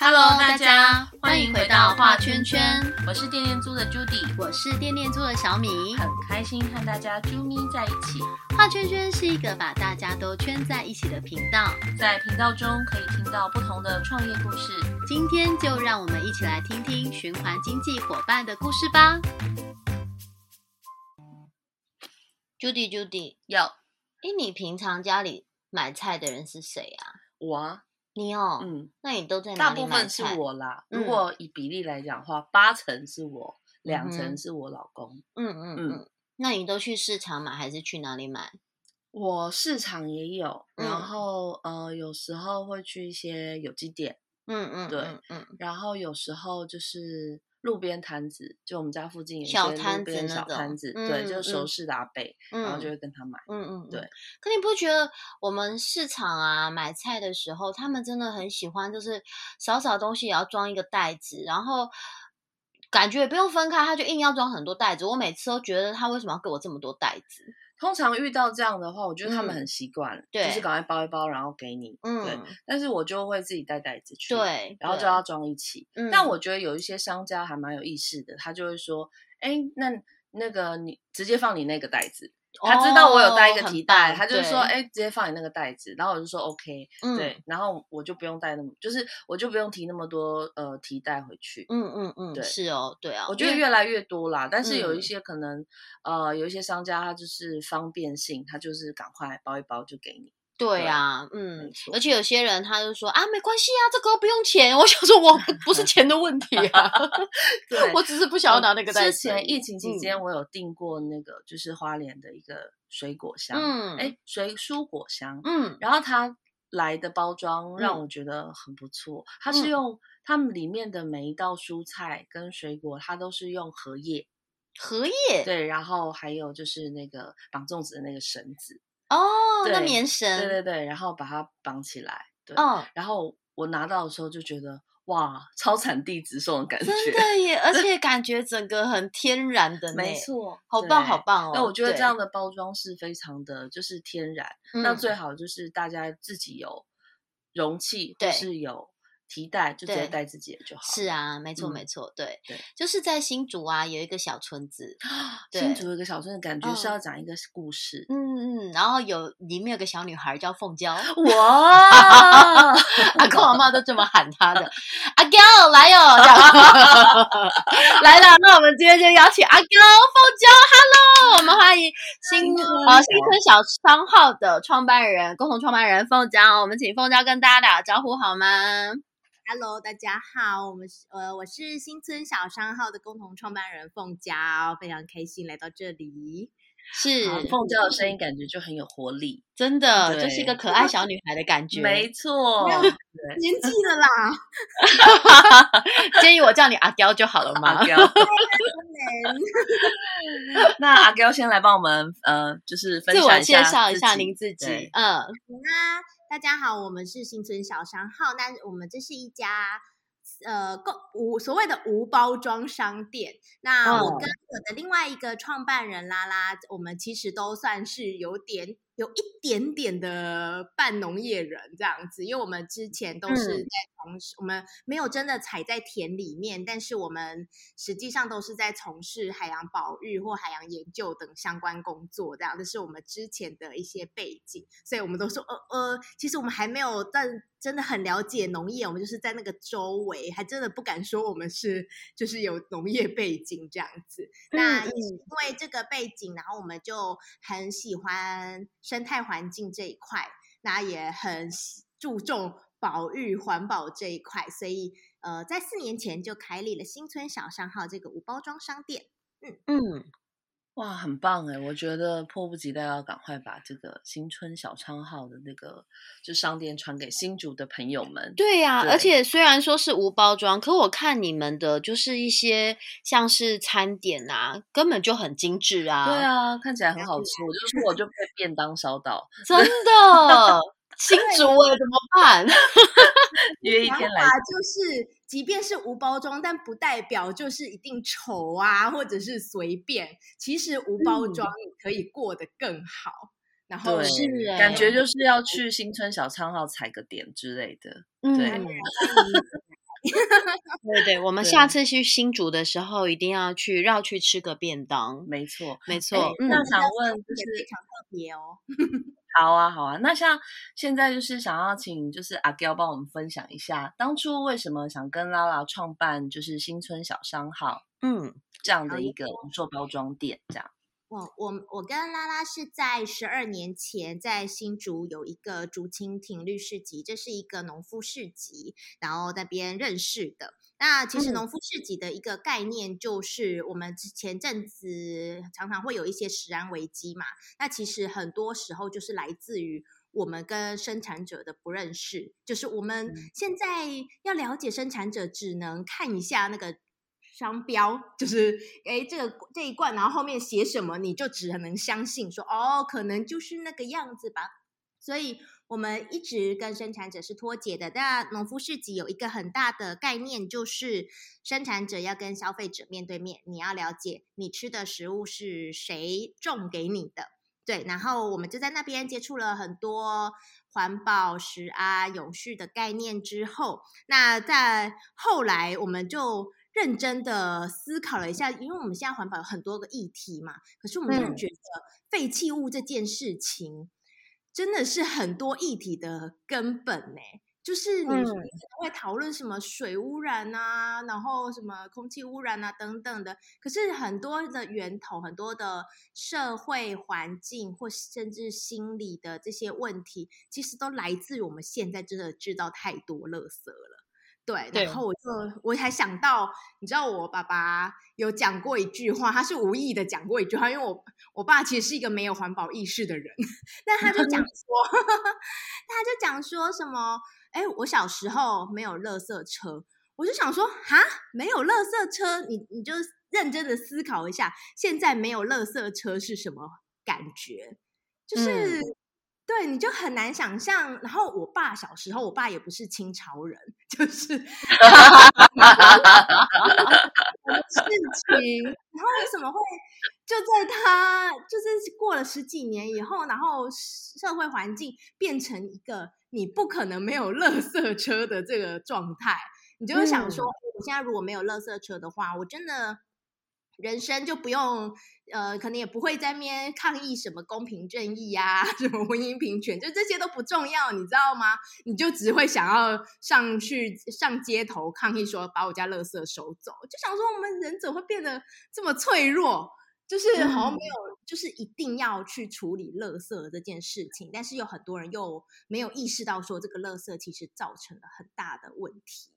Hello，大家欢迎回到画圈圈，我是电电猪的 Judy，我是电电猪的小米，很开心和大家啾咪在一起。画圈圈是一个把大家都圈在一起的频道，在频道中可以听到不同的创业故事。今天就让我们一起来听听循环经济伙伴的故事吧。Judy，Judy，有，哎，你平常家里买菜的人是谁啊？我。你哦，嗯，那你都在哪里买大部分是我啦。如果以比例来讲的话，八成是我，两成是我老公。嗯嗯嗯。那你都去市场买还是去哪里买？我市场也有，然后呃，有时候会去一些有机店。嗯嗯，对，嗯。然后有时候就是。路边摊子，就我们家附近有些路边小摊子，对，就是熟识的阿伯，然后就会跟他买。嗯嗯，对。可你不觉得我们市场啊买菜的时候，他们真的很喜欢，就是少少东西也要装一个袋子，然后感觉也不用分开，他就硬要装很多袋子。我每次都觉得他为什么要给我这么多袋子？通常遇到这样的话，我觉得他们很习惯，就是赶快包一包，然后给你。嗯，对。但是我就会自己带袋子去，对，然后就要装一起。嗯但我觉得有一些商家还蛮有意识的，他就会说：“哎，那那个你直接放你那个袋子。”他知道我有带一个提袋，他就是说：“哎，直接放你那个袋子。”然后我就说：“OK。”对，然后我就不用带那么，就是我就不用提那么多呃提袋回去。嗯嗯嗯，对，是哦，对啊，我觉得越来越多啦。但是有一些可能呃，有一些商家他就是方便性，他就是赶快包一包就给你。对啊，嗯，而且有些人他就说啊，没关系啊，这个不用钱。我想说，我不是钱的问题啊，对，我只是不想要拿那个袋子。之前疫情期间，我有订过那个就是花莲的一个水果箱，嗯，哎，水蔬果箱，嗯，然后它来的包装让我觉得很不错，它是用它们里面的每一道蔬菜跟水果，它都是用荷叶，荷叶，对，然后还有就是那个绑粽子的那个绳子。哦，那棉绳，对对对，然后把它绑起来，对，哦。然后我拿到的时候就觉得哇，超产地直送的感觉，真的耶，而。且感觉整个很天然的，没错，好棒好棒。哦。那我觉得这样的包装是非常的，就是天然，那最好就是大家自己有容器，或是有。提袋就直接带自己的就好。是啊，没错没错，对对，就是在新竹啊，有一个小村子。新竹有一个小村子，感觉是要讲一个故事。嗯嗯，然后有里面有个小女孩叫凤娇。哇，阿公阿妈都这么喊她的。阿娇来哟，来了。那我们今天就邀请阿娇凤娇，Hello，我们欢迎新呃新村小商号的创办人，共同创办人凤娇。我们请凤娇跟大家打个招呼好吗？Hello，大家好，我们是呃，我是新村小商号的共同创办人凤娇，非常开心来到这里。是凤娇的声音，感觉就很有活力，真 的就是一个可爱小女孩的感觉。没 错，年纪了啦。建议我叫你阿娇就好了嘛。阿娇，那阿娇先来帮我们呃，就是自我介绍一下您自己。嗯，那。大家好，我们是新村小商号，那我们这是一家呃，购无所谓的无包装商店。那我跟我的另外一个创办人拉拉，我们其实都算是有点。有一点点的半农业人这样子，因为我们之前都是在从事，我们没有真的踩在田里面，但是我们实际上都是在从事海洋保育或海洋研究等相关工作，这样这是我们之前的一些背景，所以我们都说，呃呃，其实我们还没有但真的很了解农业，我们就是在那个周围，还真的不敢说我们是就是有农业背景这样子。那因为这个背景，然后我们就很喜欢。生态环境这一块，那也很注重保育环保这一块，所以呃，在四年前就开立了新村小商号这个无包装商店。嗯嗯。哇，很棒哎！我觉得迫不及待要赶快把这个新春小商号的那个就商店传给新竹的朋友们。对呀，而且虽然说是无包装，可我看你们的就是一些像是餐点啊，根本就很精致啊。对啊，看起来很好吃。我就说我就被便当烧到，真的。新竹哎，怎么办？约一天来。就是，即便是无包装，但不代表就是一定丑啊，或者是随便。其实无包装你可以过得更好。然后是感觉就是要去新村小仓号踩个点之类的。对。对对，我们下次去新竹的时候，一定要去绕去吃个便当。没错，没错。那想问就是非常特别哦。好啊，好啊。那像现在就是想要请就是阿娇帮我们分享一下，当初为什么想跟拉拉创办就是新村小商号，嗯，这样的一个做包装店这样。我我我跟拉拉是在十二年前在新竹有一个竹蜻蜓绿市集，这是一个农夫市集，然后那边认识的。那其实农夫市集的一个概念就是，我们前阵子常常会有一些食安危机嘛，那其实很多时候就是来自于我们跟生产者的不认识，就是我们现在要了解生产者，只能看一下那个。商标就是哎，这个这一罐，然后后面写什么，你就只能相信说哦，可能就是那个样子吧。所以我们一直跟生产者是脱节的。那农夫市集有一个很大的概念，就是生产者要跟消费者面对面，你要了解你吃的食物是谁种给你的。对，然后我们就在那边接触了很多环保、食啊、永续的概念之后，那在后来我们就。认真的思考了一下，因为我们现在环保有很多个议题嘛，可是我们就觉得废弃物这件事情真的是很多议题的根本呢。就是你会讨论什么水污染啊，然后什么空气污染啊等等的，可是很多的源头、很多的社会环境或甚至心理的这些问题，其实都来自于我们现在真的制造太多垃圾了。对，然后我就我才想到，你知道我爸爸有讲过一句话，他是无意的讲过一句话，因为我我爸其实是一个没有环保意识的人，那他就讲 说，他就讲说什么，哎，我小时候没有垃圾车，我就想说，哈，没有垃圾车，你你就认真的思考一下，现在没有垃圾车是什么感觉？就是。对，你就很难想象。然后我爸小时候，我爸也不是清朝人，就是事情。然后为什么会就在他就是过了十几年以后，然后社会环境变成一个你不可能没有垃圾车的这个状态，你就会想说，我现在如果没有垃圾车的话，我真的。人生就不用，呃，可能也不会在面抗议什么公平正义呀，什么婚姻平权，就这些都不重要，你知道吗？你就只会想要上去上街头抗议，说把我家垃圾收走，就想说我们人怎么会变得这么脆弱？就是好像没有，就是一定要去处理垃圾这件事情，但是有很多人又没有意识到说这个垃圾其实造成了很大的问题。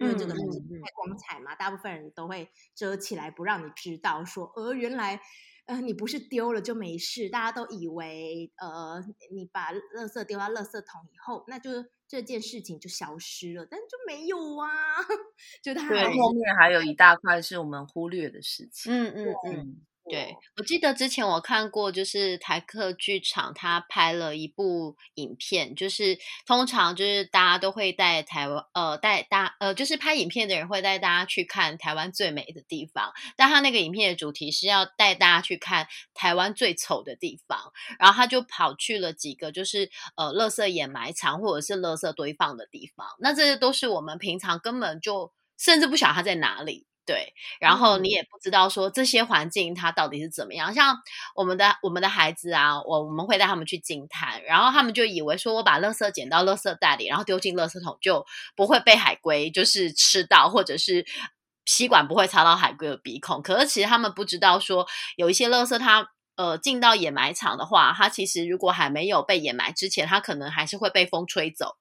因为这个东西太光彩嘛，大部分人都会遮起来不让你知道。说，呃，原来，呃，你不是丢了就没事，大家都以为，呃，你把垃圾丢到垃圾桶以后，那就这件事情就消失了，但就没有啊。就它后面还有一大块是我们忽略的事情。嗯嗯嗯。对，我记得之前我看过，就是台客剧场他拍了一部影片，就是通常就是大家都会带台湾，呃，带大，呃，就是拍影片的人会带大家去看台湾最美的地方，但他那个影片的主题是要带大家去看台湾最丑的地方，然后他就跑去了几个就是呃，垃圾掩埋场或者是垃圾堆放的地方，那这些都是我们平常根本就甚至不晓得它在哪里。对，然后你也不知道说这些环境它到底是怎么样。像我们的我们的孩子啊，我我们会带他们去惊叹，然后他们就以为说我把垃圾捡到垃圾袋里，然后丢进垃圾桶就不会被海龟就是吃到，或者是吸管不会插到海龟的鼻孔。可是其实他们不知道说有一些垃圾它呃进到掩埋场的话，它其实如果还没有被掩埋之前，它可能还是会被风吹走。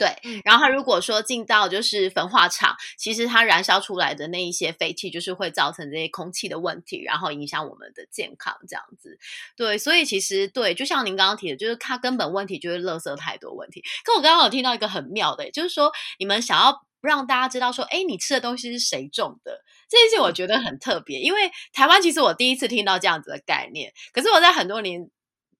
对，然后它如果说进到就是焚化厂，其实它燃烧出来的那一些废气，就是会造成这些空气的问题，然后影响我们的健康这样子。对，所以其实对，就像您刚刚提的，就是它根本问题就是垃圾太多问题。可我刚刚有听到一个很妙的，就是说你们想要让大家知道说，哎，你吃的东西是谁种的，这件事我觉得很特别，因为台湾其实我第一次听到这样子的概念，可是我在很多年。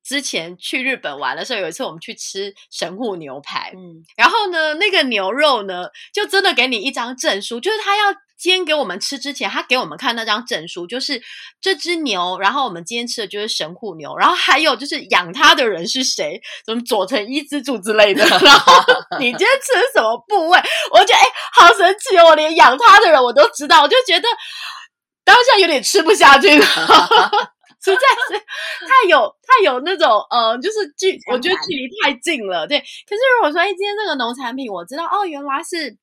之前去日本玩的时候，有一次我们去吃神户牛排，嗯，然后呢，那个牛肉呢，就真的给你一张证书，就是他要。煎给我们吃之前，他给我们看那张证书，就是这只牛，然后我们今天吃的就是神户牛，然后还有就是养它的人是谁，什么佐藤一之助之类的。然后你今天吃的什么部位？我觉得哎，好神奇哦！我连养它的人我都知道，我就觉得当下有点吃不下去了，实在是 太有太有那种呃，就是距，我觉得距离太近了。对，可是如果说哎，今天这个农产品我知道哦，原来是。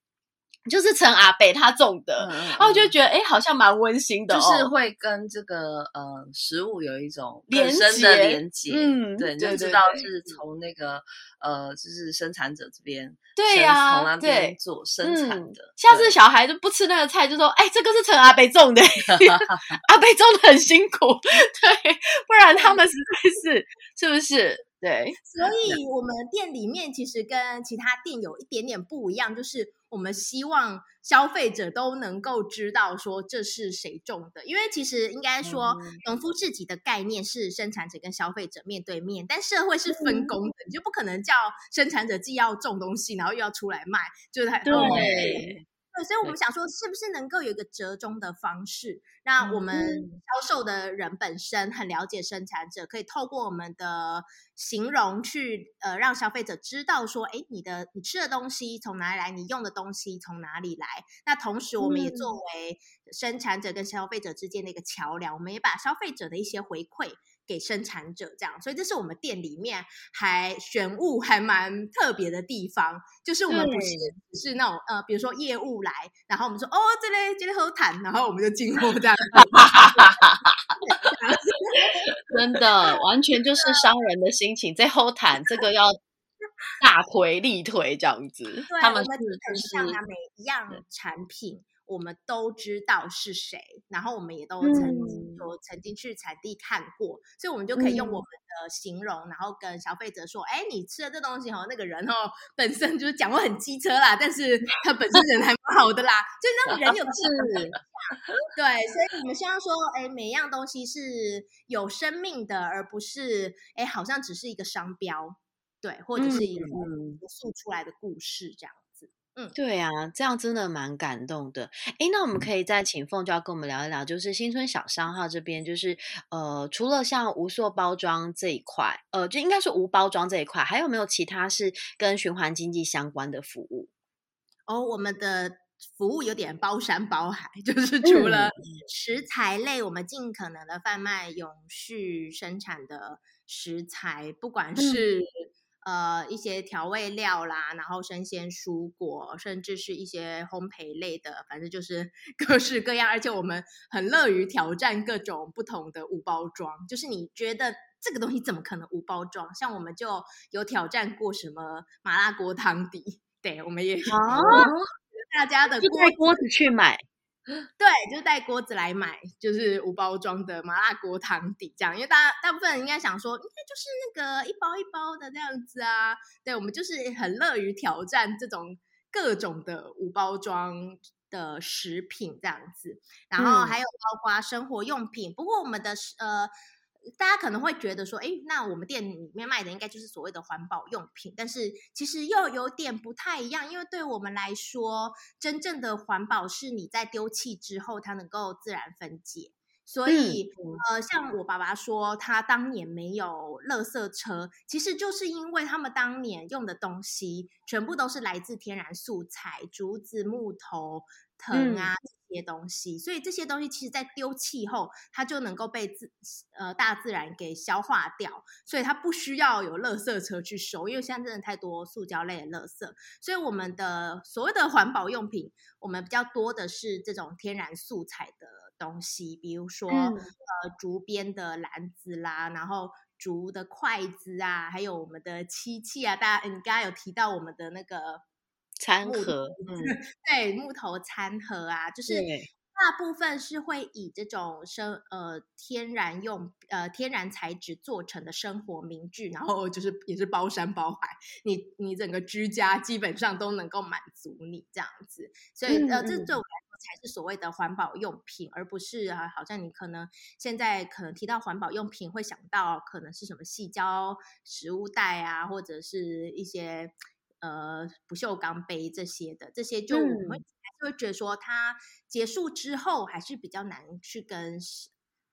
就是陈阿北他种的，然后就觉得哎，好像蛮温馨的，就是会跟这个呃食物有一种连深的连接，嗯，对，就知道是从那个呃，就是生产者这边对呀，从那边做生产的。下次小孩子不吃那个菜，就说哎，这个是陈阿北种的，阿北种的很辛苦，对，不然他们实在是是不是？对，所以我们店里面其实跟其他店有一点点不一样，就是我们希望消费者都能够知道说这是谁种的，因为其实应该说农夫自己的概念是生产者跟消费者面对面，但社会是分工的，你就不可能叫生产者既要种东西，然后又要出来卖，就是太对。对，所以我们想说，是不是能够有一个折中的方式，让我们销售的人本身很了解生产者，可以透过我们的形容去呃，让消费者知道说，哎，你的你吃的东西从哪里来，你用的东西从哪里来。那同时，我们也作为生产者跟消费者之间的一个桥梁，我们也把消费者的一些回馈。给生产者这样，所以这是我们店里面还选物还蛮特别的地方，就是我们不是只是那种呃，比如说业务来，然后我们说哦，这类这类好谈，然后我们就进货这样，真的完全就是商人的心情在后谈，这个要大推力推这样子，他们是很像每一样产品。我们都知道是谁，然后我们也都曾经有曾经去产地看过，所以我们就可以用我们的形容，然后跟消费者说：“哎，你吃的这东西哦，那个人哦，本身就是讲话很机车啦，但是他本身人还蛮好的啦，就那个人有是，对，所以我们希望说，哎，每一样东西是有生命的，而不是哎，好像只是一个商标，对，或者是一个诉出来的故事这样。”嗯，对啊，这样真的蛮感动的。哎，那我们可以再请凤娇跟我们聊一聊，就是新村小商号这边，就是呃，除了像无塑包装这一块，呃，就应该是无包装这一块，还有没有其他是跟循环经济相关的服务？哦，我们的服务有点包山包海，就是除了食材类，我们尽可能的贩卖永续生产的食材，不管是。呃，一些调味料啦，然后生鲜蔬果，甚至是一些烘焙类的，反正就是 各式各样。而且我们很乐于挑战各种不同的无包装。就是你觉得这个东西怎么可能无包装？像我们就有挑战过什么麻辣锅汤底，对，我们也 啊，大家的锅锅子去买。对，就是带锅子来买，就是无包装的麻辣锅汤底这样，因为大家大部分人应该想说，应该就是那个一包一包的这样子啊。对，我们就是很乐于挑战这种各种的无包装的食品这样子，然后还有包括生活用品。不过我们的呃。大家可能会觉得说，哎，那我们店里面卖的应该就是所谓的环保用品，但是其实又有点不太一样，因为对我们来说，真正的环保是你在丢弃之后，它能够自然分解。所以，呃，像我爸爸说，他当年没有垃圾车，其实就是因为他们当年用的东西全部都是来自天然素材，竹子、木头、藤啊。这些东西，所以这些东西其实，在丢弃后，它就能够被自呃大自然给消化掉，所以它不需要有垃圾车去收，因为现在真的太多塑胶类的垃圾，所以我们的所谓的环保用品，我们比较多的是这种天然素材的东西，比如说呃竹编的篮子啦，然后竹的筷子啊，还有我们的漆器啊，大家你刚刚有提到我们的那个。餐盒，嗯，对，木头餐盒啊，就是大部分是会以这种生呃天然用呃天然材质做成的生活名具，然后就是也是包山包海，你你整个居家基本上都能够满足你这样子，所以呃这对我。来说才是所谓的环保用品，而不是啊，好像你可能现在可能提到环保用品，会想到可能是什么细胶食物袋啊，或者是一些呃不锈钢杯这些的，这些就我们还是会觉得说，它结束之后还是比较难去跟。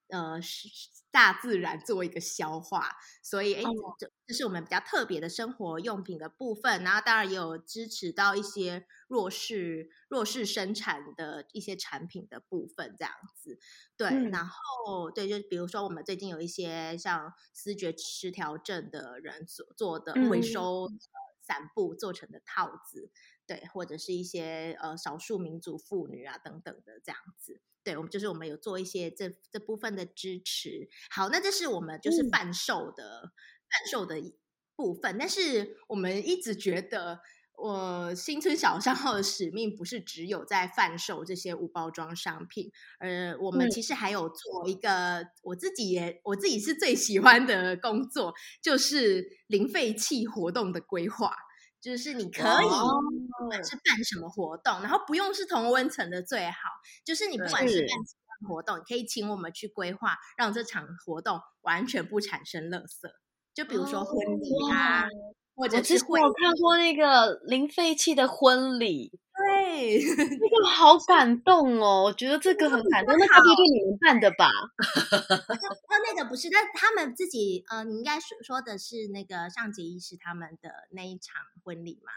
呃，是大自然做一个消化，所以哎，这这是我们比较特别的生活用品的部分。然后当然也有支持到一些弱势弱势生产的一些产品的部分，这样子。对，然后对，就比如说我们最近有一些像思觉失调症的人所做的回收散布做成的套子，对，或者是一些呃少数民族妇女啊等等的这样子。对，我们就是我们有做一些这这部分的支持。好，那这是我们就是贩售的贩售的部分。但是我们一直觉得，我新村小商号的使命不是只有在贩售这些无包装商品，呃，我们其实还有做一个我自己也我自己是最喜欢的工作，就是零废弃活动的规划。就是你可以，不管是办什么活动，然后不用是同温层的最好。就是你不管是办什么活动，你可以请我们去规划，让这场活动完全不产生垃圾。就比如说婚礼啊，或者是我看过那个零废弃的婚礼。对，那个好感动哦！我觉得这个很感动。那个就你们办的吧？那那个不是，那他们自己呃，你应该说说的是那个上节仪式他们的那一场婚礼吗？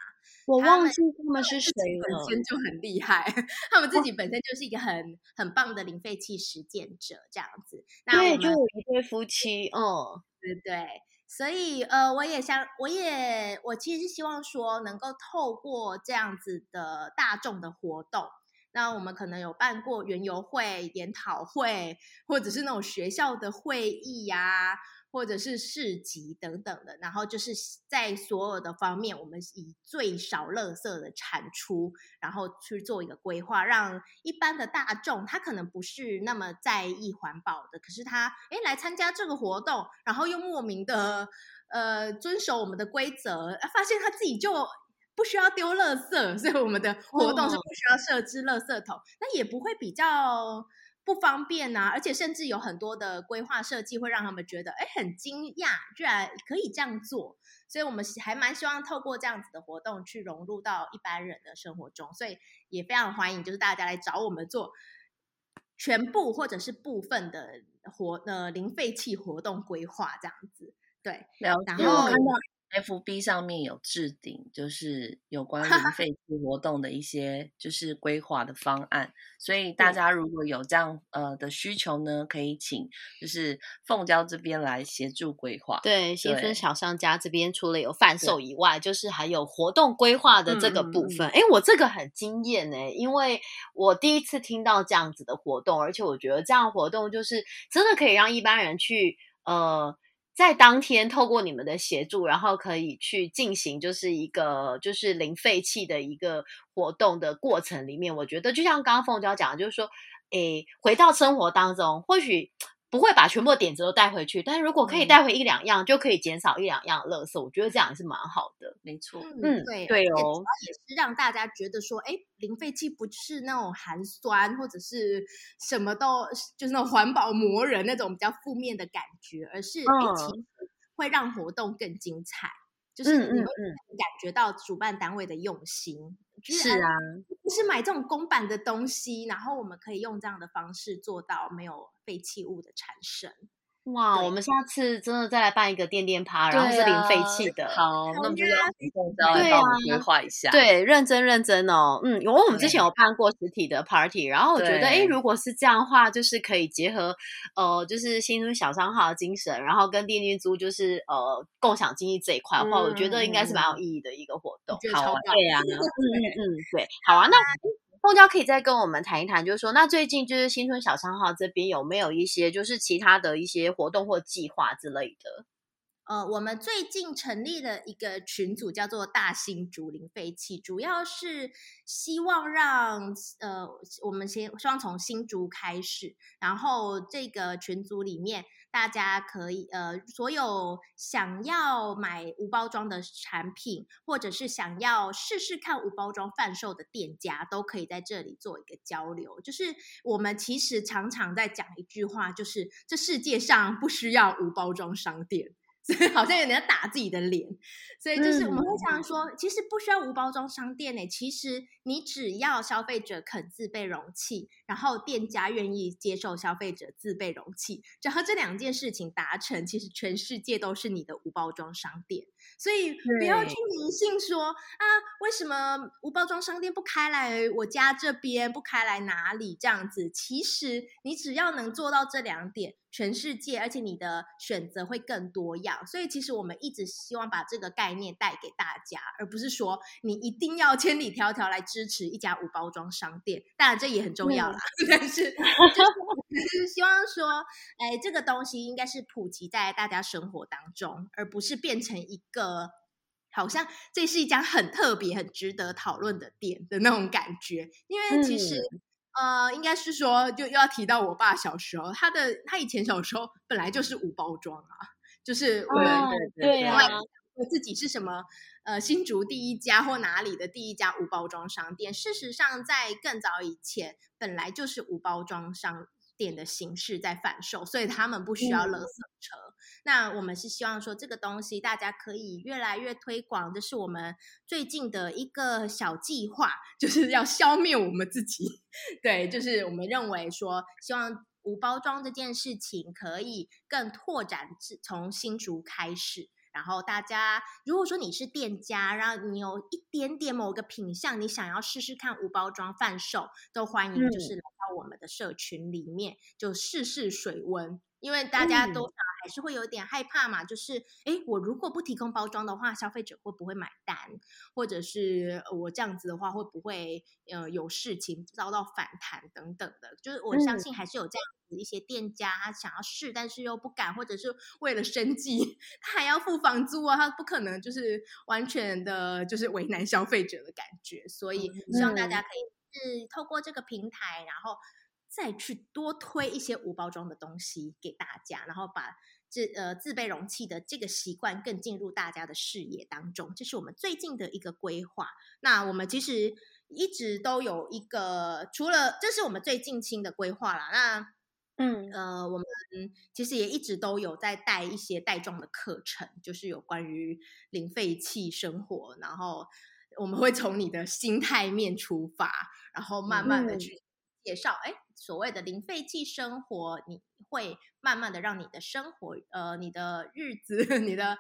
我忘记他们是谁了。本身就很厉害，他们 自己本身就是一个很很棒的零废弃实践者，这样子。那对，就有一对夫妻，嗯，对对。所以，呃，我也想，我也，我其实是希望说，能够透过这样子的大众的活动，那我们可能有办过园游会、研讨会，或者是那种学校的会议呀。或者是市集等等的，然后就是在所有的方面，我们以最少垃圾的产出，然后去做一个规划，让一般的大众他可能不是那么在意环保的，可是他哎来参加这个活动，然后又莫名的呃遵守我们的规则，发现他自己就不需要丢垃圾，所以我们的活动是不需要设置垃圾桶，那也不会比较。不方便啊，而且甚至有很多的规划设计会让他们觉得，哎，很惊讶，居然可以这样做。所以，我们还蛮希望透过这样子的活动去融入到一般人的生活中。所以，也非常欢迎，就是大家来找我们做全部或者是部分的活呃零废弃活动规划这样子。对，然后看到。F B 上面有置顶，就是有关零 废弃活动的一些就是规划的方案，所以大家如果有这样呃的需求呢，可以请就是凤娇这边来协助规划。对，新村小商家这边除了有贩售以外，就是还有活动规划的这个部分。哎，我这个很惊艳呢，因为我第一次听到这样子的活动，而且我觉得这样活动就是真的可以让一般人去呃。在当天透过你们的协助，然后可以去进行就是一个就是零废弃的一个活动的过程里面，我觉得就像刚刚凤娇讲的，就是说，诶，回到生活当中，或许。不会把全部的点子都带回去，但是如果可以带回一两样，就可以减少一两样垃圾。我觉得这样也是蛮好的，没错。嗯，对对哦，也是让大家觉得说，哎，零废弃不是那种寒酸或者是什么都就是那种环保魔人那种比较负面的感觉，而是哎，其实会让活动更精彩。就是你会感觉到主办单位的用心，是啊，就是买这种公版的东西，然后我们可以用这样的方式做到没有废弃物的产生。哇，我们下次真的再来办一个电电趴，然后是零废弃的。好，那我们就要对啊，规划一下。对，认真认真哦。嗯，因为我们之前有办过实体的 party，然后我觉得，哎，如果是这样的话，就是可以结合呃，就是新村小商号的精神，然后跟电电租就是呃共享经济这一块的话，我觉得应该是蛮有意义的一个活动。好，对啊，嗯嗯，对，好啊，那。凤娇可以再跟我们谈一谈，就是说，那最近就是新春小商号这边有没有一些就是其他的一些活动或计划之类的？呃，我们最近成立了一个群组，叫做“大新竹林废弃”，主要是希望让呃，我们先希望从新竹开始，然后这个群组里面。大家可以呃，所有想要买无包装的产品，或者是想要试试看无包装贩售的店家，都可以在这里做一个交流。就是我们其实常常在讲一句话，就是这世界上不需要无包装商店。所以好像有点要打自己的脸，所以就是我们会常说，其实不需要无包装商店呢。其实你只要消费者肯自备容器，然后店家愿意接受消费者自备容器，只要这两件事情达成，其实全世界都是你的无包装商店。所以不要去迷信说啊，为什么无包装商店不开来我家这边，不开来哪里这样子？其实你只要能做到这两点。全世界，而且你的选择会更多样，所以其实我们一直希望把这个概念带给大家，而不是说你一定要千里迢迢来支持一家无包装商店。当然这也很重要啦，但是 就是希望说，哎，这个东西应该是普及在大家生活当中，而不是变成一个好像这是一家很特别、很值得讨论的店的那种感觉，因为其实。呃，应该是说，就又要提到我爸小时候，他的他以前小时候本来就是无包装啊，就是我们对啊，我自己是什么呃新竹第一家或哪里的第一家无包装商店，事实上在更早以前本来就是无包装商。店的形式在贩售，所以他们不需要垃圾车。那我们是希望说，这个东西大家可以越来越推广。这是我们最近的一个小计划，就是要消灭我们自己。对，就是我们认为说，希望无包装这件事情可以更拓展，从新竹开始。然后大家，如果说你是店家，然后你有一点点某个品相，你想要试试看无包装贩售，都欢迎，就是来到我们的社群里面，就试试水温。因为大家多少还是会有点害怕嘛，就是哎，我如果不提供包装的话，消费者会不会买单？或者是我这样子的话，会不会呃有事情遭到反弹等等的？就是我相信还是有这样子一些店家，他想要试，但是又不敢，或者是为了生计，他还要付房租啊，他不可能就是完全的就是为难消费者的感觉。所以希望大家可以是透过这个平台，然后。再去多推一些无包装的东西给大家，然后把这呃自备容器的这个习惯更进入大家的视野当中，这是我们最近的一个规划。那我们其实一直都有一个，除了这是我们最近新的规划啦。那嗯呃，我们其实也一直都有在带一些带状的课程，就是有关于零废弃生活，然后我们会从你的心态面出发，然后慢慢的去介绍，哎。所谓的零废弃生活，你会慢慢的让你的生活，呃，你的日子，你的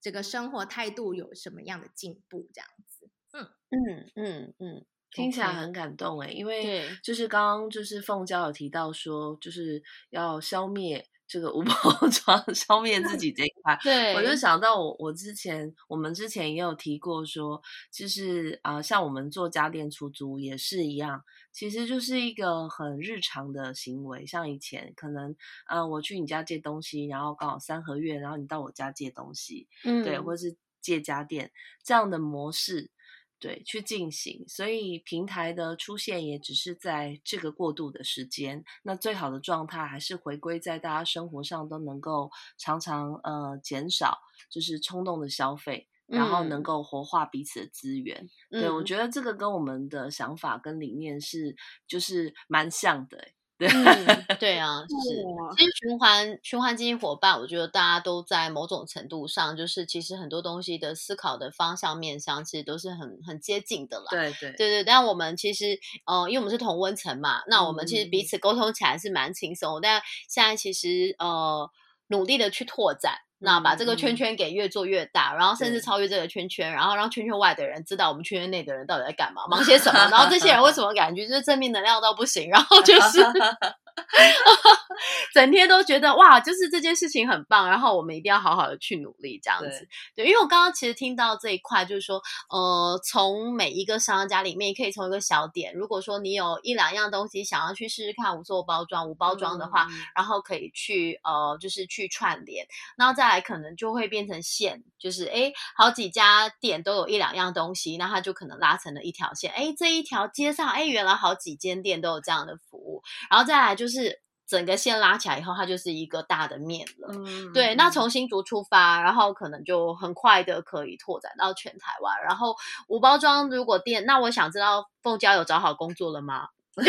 这个生活态度有什么样的进步？这样子，嗯嗯嗯嗯，听起来很感动哎，因为就是刚刚就是凤娇有提到说，就是要消灭。这个无包装消灭自己这一块，对我就想到我我之前我们之前也有提过说，就是啊，像我们做家电出租也是一样，其实就是一个很日常的行为。像以前可能，嗯，我去你家借东西，然后刚好三合月，然后你到我家借东西，嗯，对，或者是借家电这样的模式。对，去进行，所以平台的出现也只是在这个过渡的时间。那最好的状态还是回归在大家生活上都能够常常呃减少，就是冲动的消费，然后能够活化彼此的资源。对我觉得这个跟我们的想法跟理念是就是蛮像的。对 对啊，是其实循环循环经济伙伴，我觉得大家都在某种程度上，就是其实很多东西的思考的方向面上，其实都是很很接近的啦。对对对对，但我们其实呃，因为我们是同温层嘛，那我们其实彼此沟通起来是蛮轻松。但现在其实呃，努力的去拓展。那把这个圈圈给越做越大，然后甚至超越这个圈圈，然后让圈圈外的人知道我们圈圈内的人到底在干嘛，忙些什么。然后这些人为什么感觉就是正面能量到不行，然后就是。整天都觉得哇，就是这件事情很棒，然后我们一定要好好的去努力这样子。对，因为我刚刚其实听到这一块，就是说，呃，从每一个商家里面，可以从一个小点，如果说你有一两样东西想要去试试看无做包装、无包装的话，然后可以去呃，就是去串联，然后再来可能就会变成线，就是哎，好几家店都有一两样东西，那它就可能拉成了一条线。哎，这一条街上，哎，原来好几间店都有这样的服务，然后再来就。就是整个线拉起来以后，它就是一个大的面了。嗯对，那从新竹出发，然后可能就很快的可以拓展到全台湾。然后无包装如果店，那我想知道凤娇有找好工作了吗？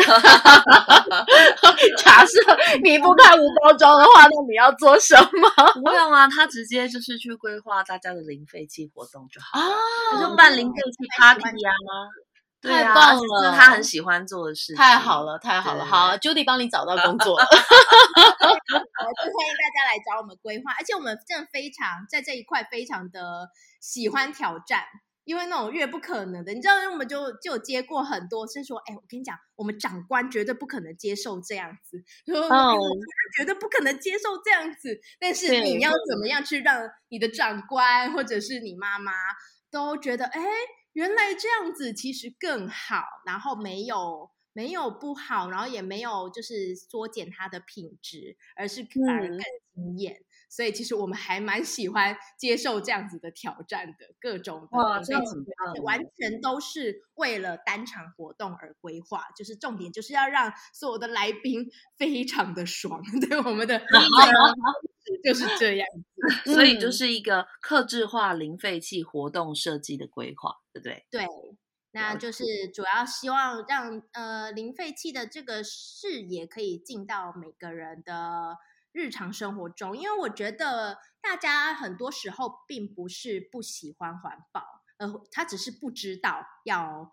假设你不开无包装的话，那你要做什么不用啊，他直接就是去规划大家的零废弃活动就好，啊？就办零废弃 party 啊，对啊太棒这是了他很喜欢做的事情，太好了，太好了！好，Judy 帮你找到工作了。呃，就欢迎大家来找我们规划，而且我们真的非常在这一块非常的喜欢挑战，因为那种越不可能的，你知道，我们就就有接过很多是说，哎，我跟你讲，我们长官绝对不可能接受这样子，说、哎嗯我绝对不可能接受这样子，但是你要怎么样去让你的长官或者是你妈妈都觉得，哎，原来这样子其实更好，然后没有。没有不好，然后也没有就是缩减它的品质，而是反而嗯更惊艳。所以其实我们还蛮喜欢接受这样子的挑战的，各种的哇零这样很废弃棒完全都是为了单场活动而规划，就是重点就是要让所有的来宾 非常的爽。对我们的 就是这样子。所以就嗯是一个克制化零废弃活动设计的规划，对不对？对，那就是主要希望让呃零废弃的这个视野可以进到每个人的日常生活中，因为我觉得大家很多时候并不是不喜欢环保，呃，他只是不知道要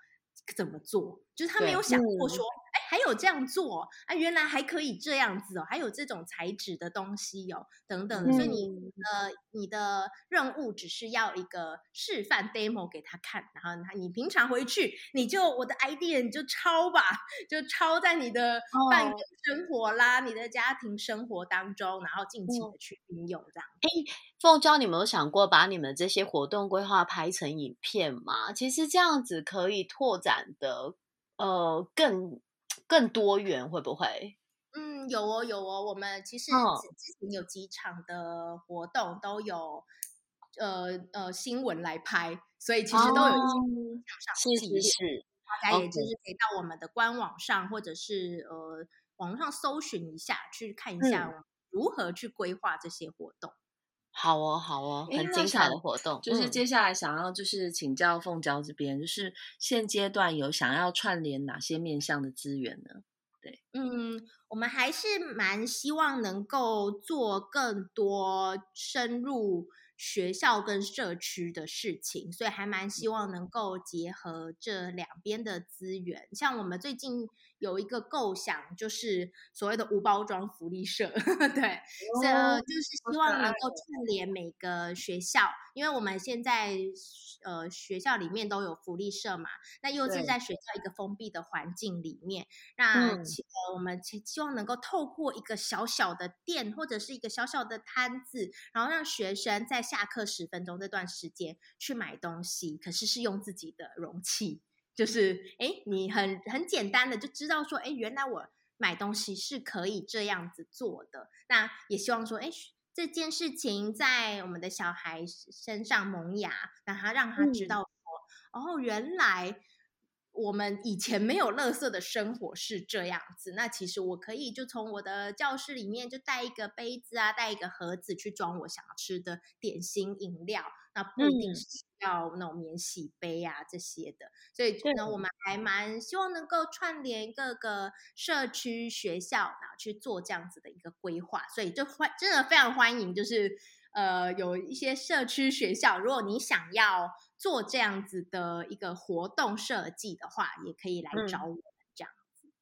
怎么做，就是他没有想过嗯。说，哎、还有这样做啊，原来还可以这样子哦，还有这种材质的东西哦，等等的，所以你嗯呃，你的任务只是要一个示范 demo 给他看，然后他你平常回去你就我的 idea 你就抄吧，就抄在你的办哦公生活啦、你的家庭生活当中，然后尽情嗯的去运用这样。凤娇，你们有想过把你们这些活动规划拍成影片吗？其实这样子可以拓展的呃更更多元，会不会？嗯，有哦有哦，我们其实嗯之之前有几场的活动都有呃呃新闻来拍，所以其实都有一些哦上是记录是是，大家也就是可以到我们的官网上，或者是呃网上搜寻一下，去看一下如何去规划这些活动。好哦好哦，很精彩的活动，就是嗯接下来想要就是请教凤娇这边，就是现阶段有想要串联哪些面向的资源呢？对嗯，我们还是蛮希望能够做更多深入学校跟社区的事情，所以还蛮希望能够结合这两边的资源。像我们最近有一个构想，就是所谓的无包装福利社，对，这、哦就是希望能够串联每个学校，因为我们现在呃学校里面都有福利社嘛，那又是在学校一个封闭的环境里面，那嗯。呃我们希希望能够透过一个小小的店或者是一个小小的摊子，然后让学生在下课十分钟这段时间去买东西，可是是用自己的容器，就是哎，你很很简单的就知道说，哎，原来我买东西是可以这样子做的。那也希望说，哎，这件事情在我们的小孩身上萌芽，让他让他知嗯道说，哦，原来我们以前没有垃圾的生活是这样子。那其实我可以就从我的教室里面就带一个杯子啊，带一个盒子去装我想要吃的点心饮料。那不一定嗯是要那种免洗杯啊这些的，所以对呢，我们还蛮希望能够串联各个社区学校，然后去做这样子的一个规划。所以就欢真的非常欢迎，就是呃有一些社区学校，如果你想要做这样子的一个活动设计的话，也可以来嗯。找我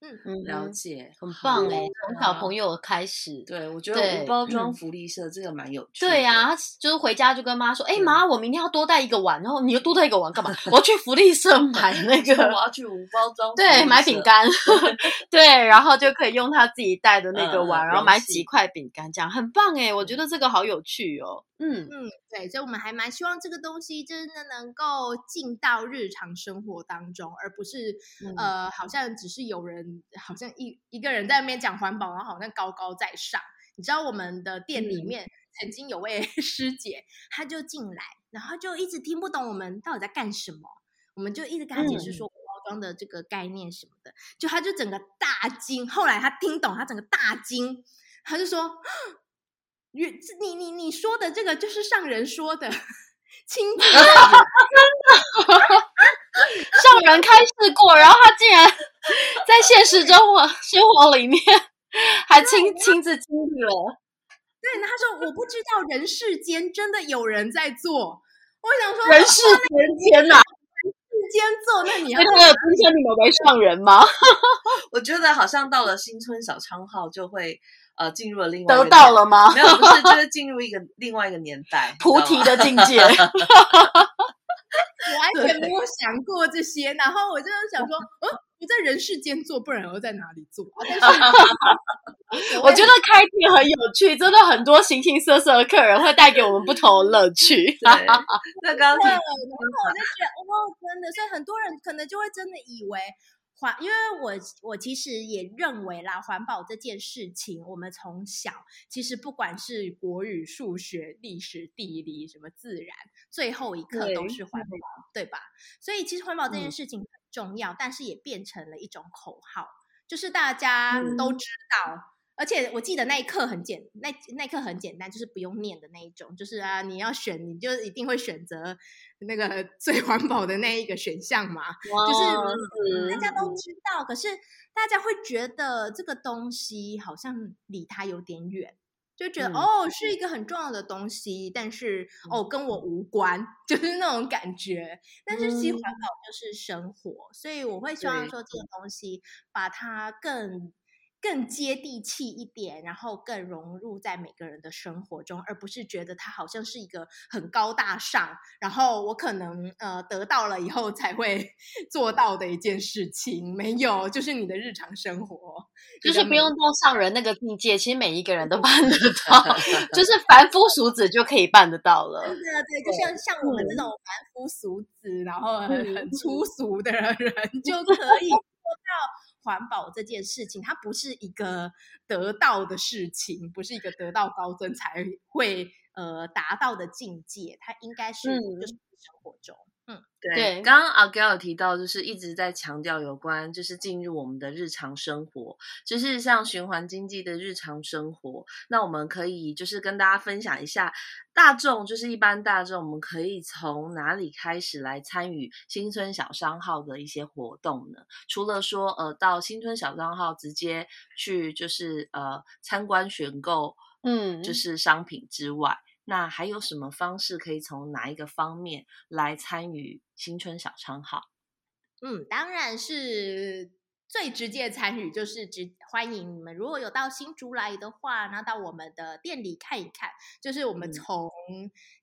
嗯哼了解，很棒哎，从小朋友友开始，对我觉得对无包装嗯福利社这个蛮有趣的。对啊、他就是回家就跟妈说：“哎、对妈，我明天要多带一个碗。”然后你又多带一个碗干嘛？我要去福利社 买 那个我，要去无包装对，买饼干，对，然后就可以用他自己带的那个嗯碗，然后买几块饼干，这样很棒哎！我觉得这个好有趣哦。嗯，嗯，对，所以我们还蛮希望这个东西真的能够进到日常生活当中，而不是、嗯呃，好像只是有人好像一一个人在那边讲环保，然后好像高高在上。你知道我们的店里嗯面曾经有位 师姐，她就进来，然后就一直听不懂我们到底在干什么，我们就一直跟她解释嗯说无包装的这个概念什么的，就她就整个大惊。后来她听懂，她整个大惊，她就说：“你你你你说的这个就是上人说的 亲自 上人开示过，然后他竟然 在现实生活生活里面 还亲亲自经历了。”对，他说：“我不知道人世间真的有人在做。”我想说，人世间天呐，人世间做，那你要今天你们为上人吗？我觉得好像到了新村小昌号就会呃进入了另外得到了吗？没有，不是，就是进入一个另外一个年代，菩提的境界。我完全没有想过这些，然后我就想说，嗯，我在人世间做，不然我在哪里做？但是 我觉得开庭很有趣，真的很多形形色色的客人会带给我们不同的乐趣。那刚刚，然后我就觉得，哦，真的，所以很多人可能就会真的以为。环，因为我我其实也认为啦，环保这件事情，我们从小其实不管是国语、数学、历史、地理什么自然，最后一课都是环保，对吧？所以其实环保这件事情很重要，但是也变成了一种口号，就是大家都知道。而且我记得那一刻很简，那那一刻很简单，就是不用念的那一种，就是啊，你要选，你就一定会选择那个 最环保的那一个选项嘛。就是大家都知道，可是大家会觉得这个东西好像离它有点远，就觉得哦是一个很重要的东西，但是哦跟我无关，就是那种感觉。但是其实环保就是生活，所以我会希望说这个东西把它更。更接地气一点，然后更融入在每个人的生活中，而不是觉得它好像是一个很高大上，然后我可能呃得到了以后才会 做到的一件事情。没有，就是你的日常生活，就是不用到上人那个境界，其实每一个人都 办得到，就是 凡夫俗子就可以办得到了。对对，就像像我们这种凡夫俗子，然后很很粗俗的人就可以做到。环保这件事情，它不是一个得到的事情，不是一个得道高僧才会呃达到的境界，它应该是就是生活中。嗯，对，刚刚阿有提到，就是一直在强调有关，就是进入我们的日常生活，就是像循环经济的日常生活。那我们可以就是跟大家分享一下，大众就是一般大众，我们可以从哪里开始来参与新村小商号的一些活动呢？除了说呃到新村小商号直接去就是呃参观选购，嗯，就是商品之外。那还有什么方式可以从哪一个方面来参与新春小昌号？嗯，当然是。最直接参与就是直欢迎你们，如果有到新竹来的话，那到我们的店里看一看。就是我们从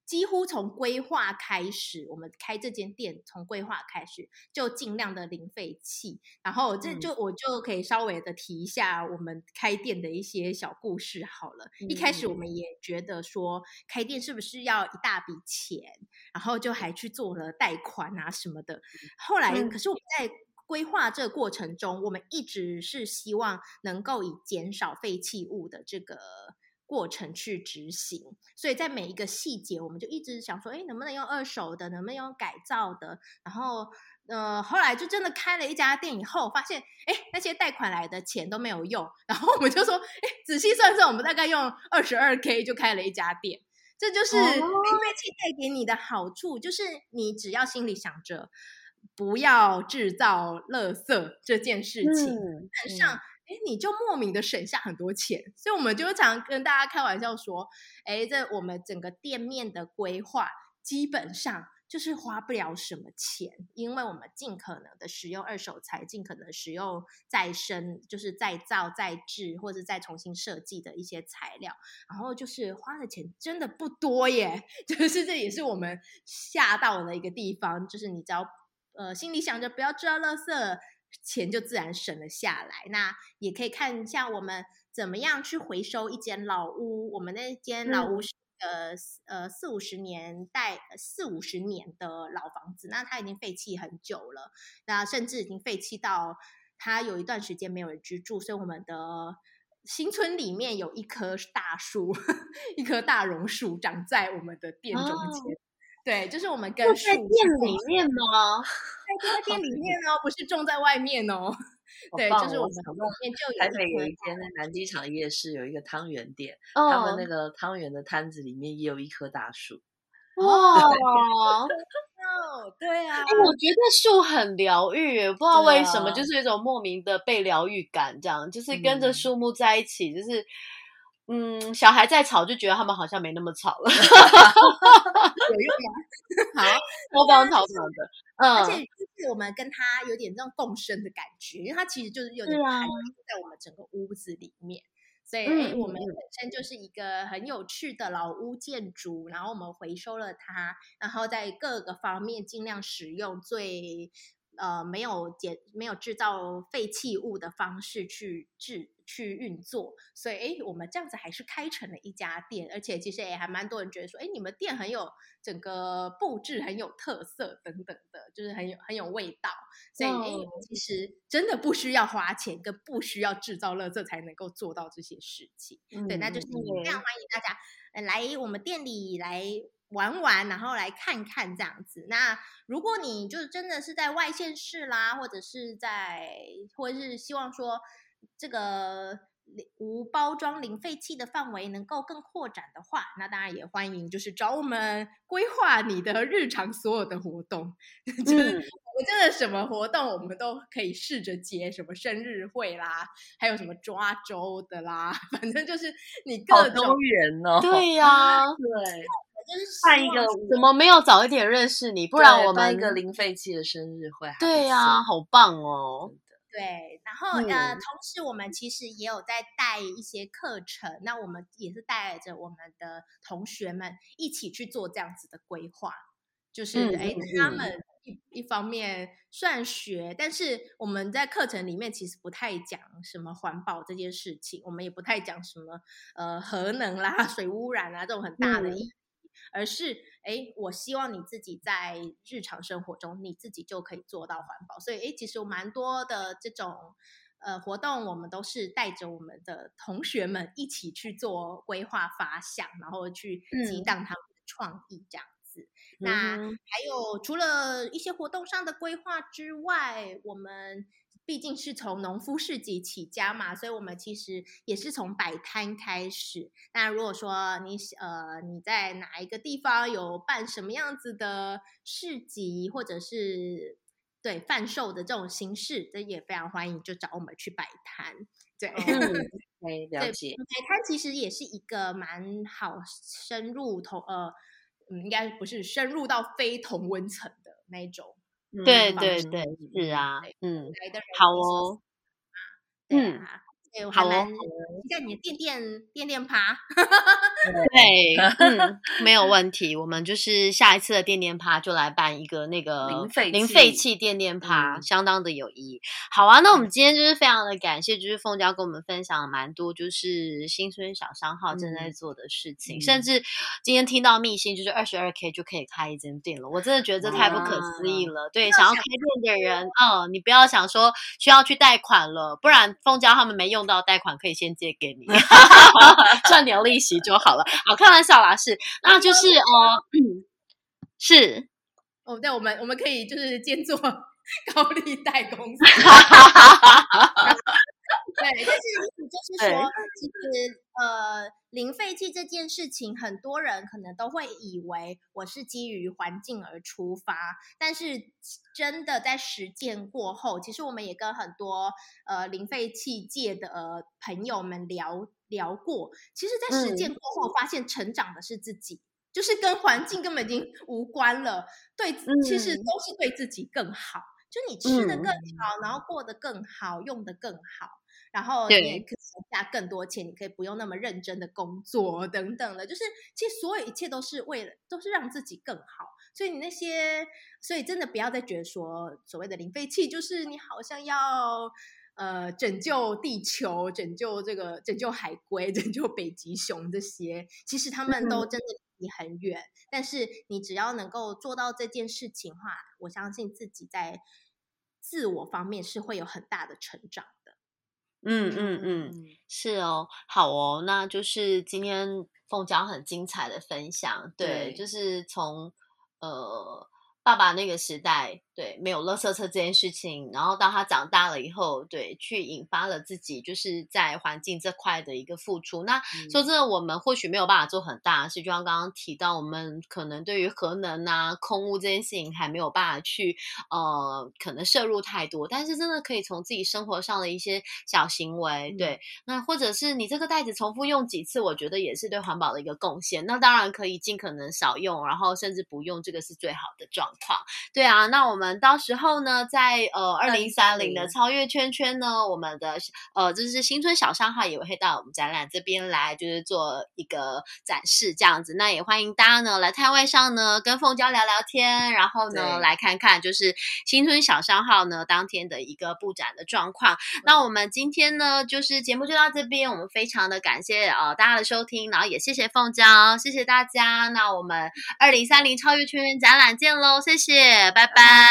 几乎从规划开始，我们开这间店从规划开始就尽量的零废弃。然后这就我就可以稍微的提一下我们开店的一些小故事好了。一开始我们也觉得说开店是不是要一大笔钱，然后就还去做了贷款啊什么的。后来可是我们在。规划这个过程中，我们一直是希望能够以减少废弃物的这个过程去执行，所以在每一个细节，我们就一直想说，哎，能不能用二手的，能不能用改造的？然后，呃，后来就真的开了一家店以后，发现，哎，那些贷款来的钱都没有用，然后我们就说，哎，仔细算算，我们大概用二十二 k 就开了一家店。这就是零废弃带给你的好处，就是你只要心里想着。不要制造垃圾这件事情，基本上，哎，你就莫名的省下很多钱。所以，我们就常跟大家开玩笑说，哎，这我们整个店面的规划，基本上就是花不了什么钱，因为我们尽可能的使用二手材，尽可能使用再生，就是再造、再制或者再重新设计的一些材料，然后就是花的钱真的不多耶。就是这也是我们吓到的一个地方，就是你只要。呃，心里想着不要制造垃圾，钱就自然省了下来。那也可以看一下我们怎么样去回收一间老屋。我们那间老屋是呃呃四五十年代四五十年的老房子，那它已经废弃很久了，那甚至已经废弃到它有一段时间没有人居住。所以我们的新村里面有一棵大树，一棵大榕树长在我们的店中间。对，就是我们跟在 店里面吗？在店里面哦，不是种在外面哦。对，就是我们里面就台北有一间南机场夜市有一个汤圆店，他们那个汤圆的摊子里面也有一棵大树。哇，哦，对啊，我觉得树很疗愈，不知道为什么，就是一种莫名的被疗愈感，这样就是跟着树木在一起，就是嗯，小孩在吵就觉得他们好像没那么吵了，有用吗？好，我帮吵什么的，嗯，而且就是我们跟他有点这种共生的感觉，因为他其实就是有点含在我们整个屋子里面。所以，我们本身就是一个很有趣的老屋建筑，然后我们回收了它，然后在各个方面尽量使用最。呃，没有减，没有制造废弃物的方式去制去运作，所以哎，我们这样子还是开成了一家店，而且其实也还蛮多人觉得说，哎，你们店很有整个布置很有特色等等的，就是很有很有味道，所以哎，其实真的不需要花钱，跟不需要制造垃圾才能够做到这些事情。对，那就是非常欢迎大家来我们店里来。玩玩，然后来看看这样子。那如果你就是真的是在外县市啦，或者是在，或者是希望说这个无包装零废弃的范围能够更扩展的话，那当然也欢迎就是找我们规划你的日常所有的活动。就是我真的什么活动我们都可以试着接，什么生日会啦，还有什么抓周的啦，反正就是你各种人哦。对呀，对。办一个怎么没有早一点认识你？不然我们一个零废弃的生日会。对呀，好棒哦！对，然后呃，同时我们其实也有在带一些课程，那我们也是带着我们的同学们一起去做这样子的规划。就是哎，他们一一方面算学，但是我们在课程里面其实不太讲什么环保这件事情，我们也不太讲什么呃核能啦、水污染啊这种很大的。而是，哎，我希望你自己在日常生活中，你自己就可以做到环保。所以，哎，其实有蛮多的这种呃活动，我们都是带着我们的同学们一起去做规划发想，然后去激荡他们的创意这样子。那还有除了一些活动上的规划之外，我们。毕竟是从农夫市集起家嘛，所以我们其实也是从摆摊开始。那如果说你呃你在哪一个地方有办什么样子的市集，或者是对贩售的这种形式，这也非常欢迎，就找我们去摆摊。对，了解。摆摊其实也是一个蛮好深入同呃，嗯，应该不是深入到非同温层的那种。对对对，是啊，嗯，好哦，嗯。好哦，在你的电电电电趴，对，嗯，没有问题。我们就是下一次的电电趴就来办一个那个零废零废弃电电趴，相当的有意义。好啊，那我们今天就是非常的感谢，就是凤娇跟我们分享蛮多，就是新村小商号正在做的事情，甚至今天听到密信，就是二十二 k 就可以开一间店了。我真的觉得这太不可思议了。对，想要开店的人，嗯，你不要想说需要去贷款了，不然凤娇他们没用。用到贷款可以先借给你 赚点利息就好了。好，开玩笑啦，是，那就是哦，是哦，对，我们我们可以就是兼做 高利贷公司。对，但是就是说，其实呃，零废弃这件事情，很多人可能都会以为我是基于环境而出发，但是真的在实践过后，其实我们也跟很多呃零废弃界的朋友们聊聊过，其实，在实践过后，发现成长的是自己，就是跟环境根本已经无关了，对，其实都是对自己更好，就你吃的更好，然后过得更好，用的更好。然后你也可以省下更多钱，你可以不用那么认真的工作等等的，就是其实所有一切都是为了，都是让自己更好。所以你那些，所以真的不要再觉得说所谓的零废弃，就是你好像要呃拯救地球、拯救这个、拯救海龟、拯救北极熊这些，其实他们都真的离很远。但是你只要能够做到这件事情的话，我相信自己在自我方面是会有很大的成长。嗯嗯嗯，是哦，好哦，那就是今天凤娇很精彩的分享，对，就是从呃。爸爸那个时代，对，没有垃圾车这件事情。然后当他长大了以后，对，去引发了自己就是在环境这块的一个付出。那说真的，我们或许没有办法做很大的事，就像刚刚提到，我们可能对于核能啊、空污这件事情还没有办法去呃，可能摄入太多。但是真的可以从自己生活上的一些小行为，对，那或者是你这个袋子重复用几次，我觉得也是对环保的一个贡献。那当然可以尽可能少用，然后甚至不用，这个是最好的状。况对啊，那我们到时候呢，在呃二零三零的超越圈圈呢，我们的呃就是新春小商号也会到我们展览这边来，就是做一个展示这样子。那也欢迎大家呢来摊位上呢跟凤娇聊聊天，然后呢来看看就是新春小商号呢当天的一个布展的状况。那我们今天呢就是节目就到这边，我们非常的感谢呃大家的收听，然后也谢谢凤娇，谢谢大家。那我们二零三零超越圈圈展览见喽！谢谢，拜拜，